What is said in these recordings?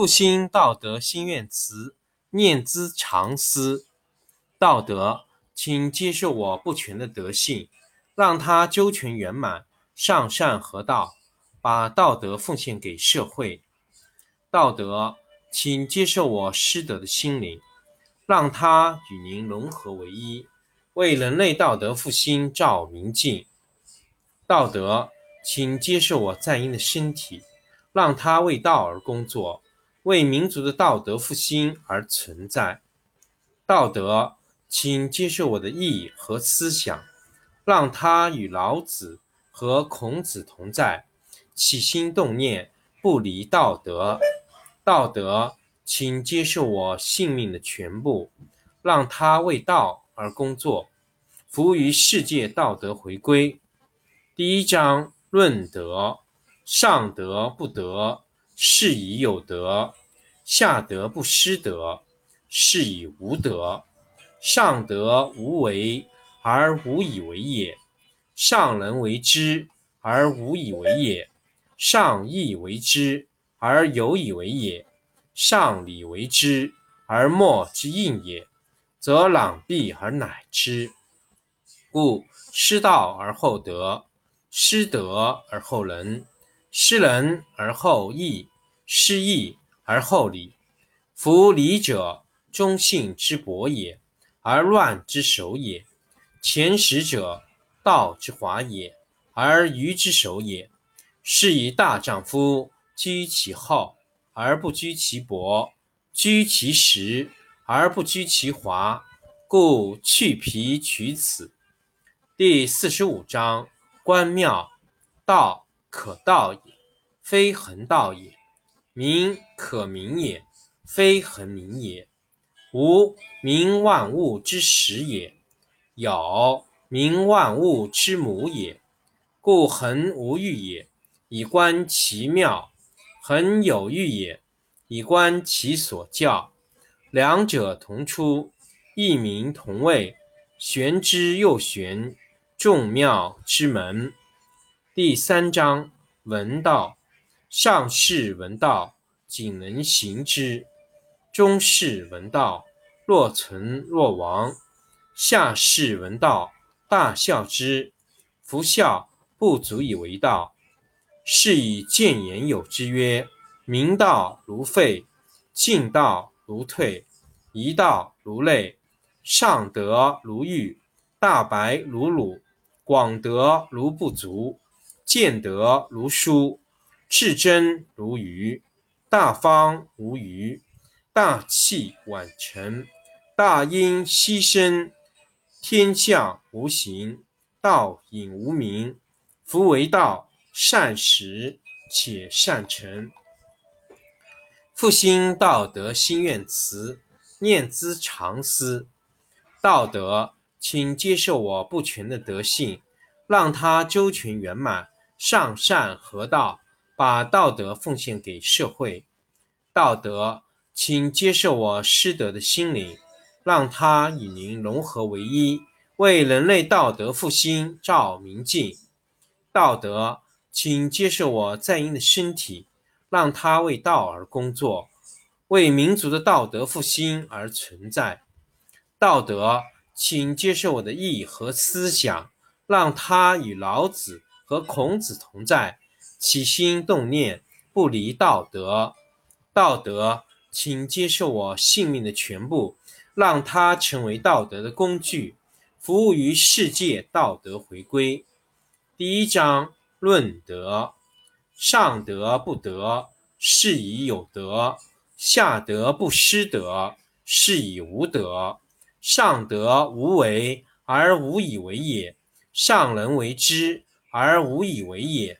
复兴道德心愿词，念兹常思。道德，请接受我不全的德性，让它周全圆满，上善合道，把道德奉献给社会。道德，请接受我失德的心灵，让它与您融合为一，为人类道德复兴照明镜。道德，请接受我在阴的身体，让它为道而工作，为民族的道德复兴而存在。道德，请接受我的意义和思想，让它与老子和孔子同在，起心动念不离道德。道德，请接受我性命的全部，让它为道而工作，服务于世界道德回归。第一章论德：上德不德，是以有德；下德不失德，是以无德。上德无为而无以为也，上人为之而无以为也，上义为之而有以为也，上礼为之而莫之应也，则攘臂而乃之。故失道而后德。失德而后仁，失仁而后义，失义而后礼。夫礼者，忠信之薄也，而乱之首也；前识者，道之华也，而愚之首也。是以大丈夫居其厚而不居其薄，居其实而不居其华。故去皮取此。第四十五章。关庙，道可道也，非恒道也；名可名也，非恒名也。无名，万物之始也；有名，万物之母也。故恒无欲也，以观其妙；恒有欲也，以观其所教。两者同出，异名同谓，玄之又玄。众妙之门，第三章：闻道。上士闻道，仅能行之；中士闻道，若存若亡；下士闻道，大笑之。夫笑不足以为道。是以谏言有之曰：明道如废，进道如退，一道如累，上德如玉，大白如鲁。广德如不足，见德如疏，至真如愚，大方无余，大器晚成，大音希声，天下无形，道隐无名。夫为道，善始且善成。复兴道德心愿词，念兹常思。道德。请接受我不全的德性，让它周全圆满，上善合道，把道德奉献给社会。道德，请接受我失德的心灵，让它与您融合为一，为人类道德复兴照明镜。道德，请接受我在阴的身体，让它为道而工作，为民族的道德复兴而存在。道德。请接受我的意和思想，让它与老子和孔子同在，起心动念不离道德。道德，请接受我性命的全部，让它成为道德的工具，服务于世界道德回归。第一章论德：上德不德，是以有德；下德不失德，是以无德。上德无为而无以为也，上人为之而无以为也，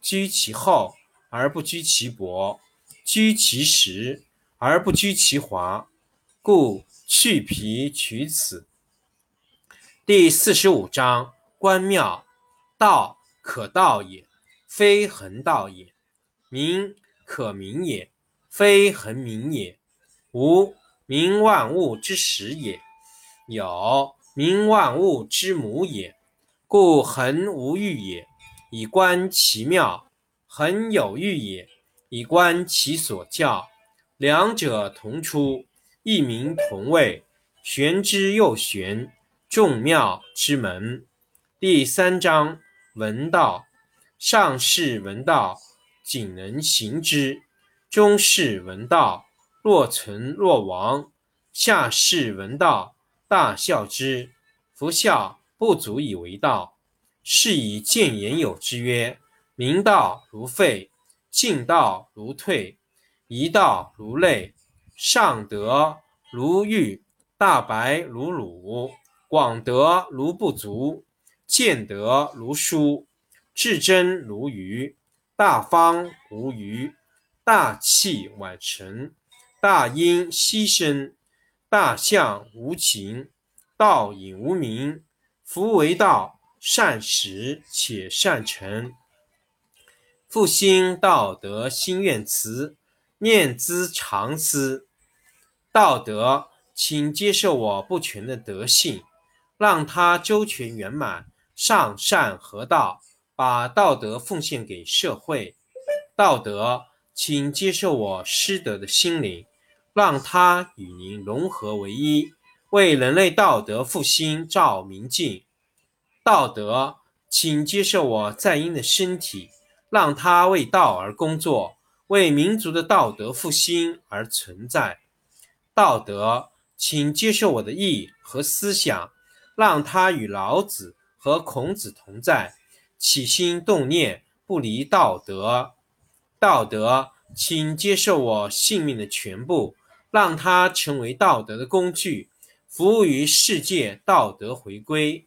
居其厚而不居其薄，居其实而不居其华，故去皮取此。第四十五章：关庙，道可道也，非恒道也；名可名也，非恒名也。无名，万物之始也；有名，万物之母也。故恒无欲也，以观其妙；恒有欲也，以观其所教。两者同出，异名同谓，玄之又玄。众妙之门，第三章：闻道。上士闻道，仅能行之；中士闻道，若存若亡；下士闻道，大笑之。夫笑不足以为道，是以见言有之曰：明道如废，进道如退，一道如累，上德如玉，大白如鲁。广德如不足，见德如疏，至真如愚，大方无余，大器晚成，大音希声，大象无情，道隐无名。夫为道，善始且善成。复兴道德心愿词，念兹常思。道德，请接受我不全的德性。让它周全圆满，上善合道，把道德奉献给社会。道德，请接受我失德的心灵，让它与您融合为一，为人类道德复兴照明镜。道德，请接受我在阴的身体，让它为道而工作，为民族的道德复兴而存在。道德，请接受我的意和思想。让他与老子和孔子同在，起心动念不离道德。道德，请接受我性命的全部，让它成为道德的工具，服务于世界道德回归。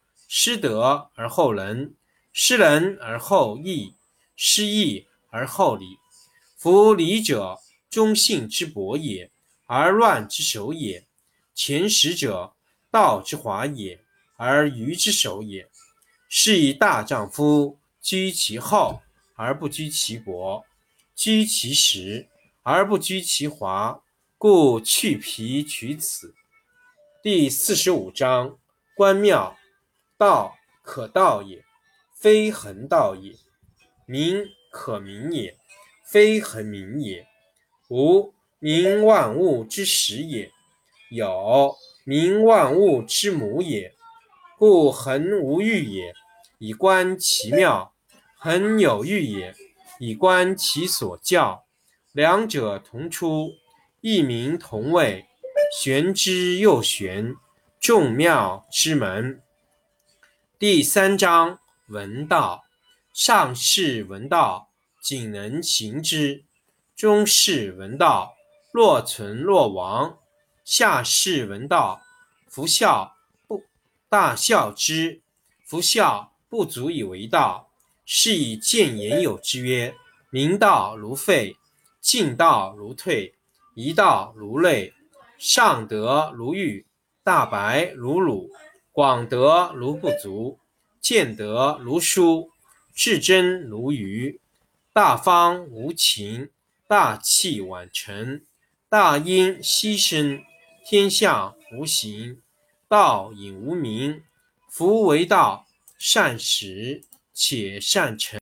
失德而后仁，失仁而后义，失义而后礼。夫礼者，忠信之薄也，而乱之首也。前识者。道之华也，而愚之首也。是以大丈夫居其厚而不居其薄，居其实而不居其华，故去皮取此。第四十五章：关庙，道可道也，非恒道也；名可名也，非恒名也。无名，万物之始也；有。名万物之母也，故恒无欲也，以观其妙；恒有欲也，以观其所教。两者同出，异名同谓，玄之又玄。众妙之门。第三章：闻道。上士闻道，仅能行之；中士闻道，若存若亡。下士闻道，夫笑不大笑之。夫笑不足以为道，是以见言有之曰：明道如废，进道如退，一道如累。上德如玉，大白如鲁，广德如不足，见德如疏，至真如愚，大方无情，大器晚成，大音希声。天下无形，道隐无名。夫为道，善始且善成。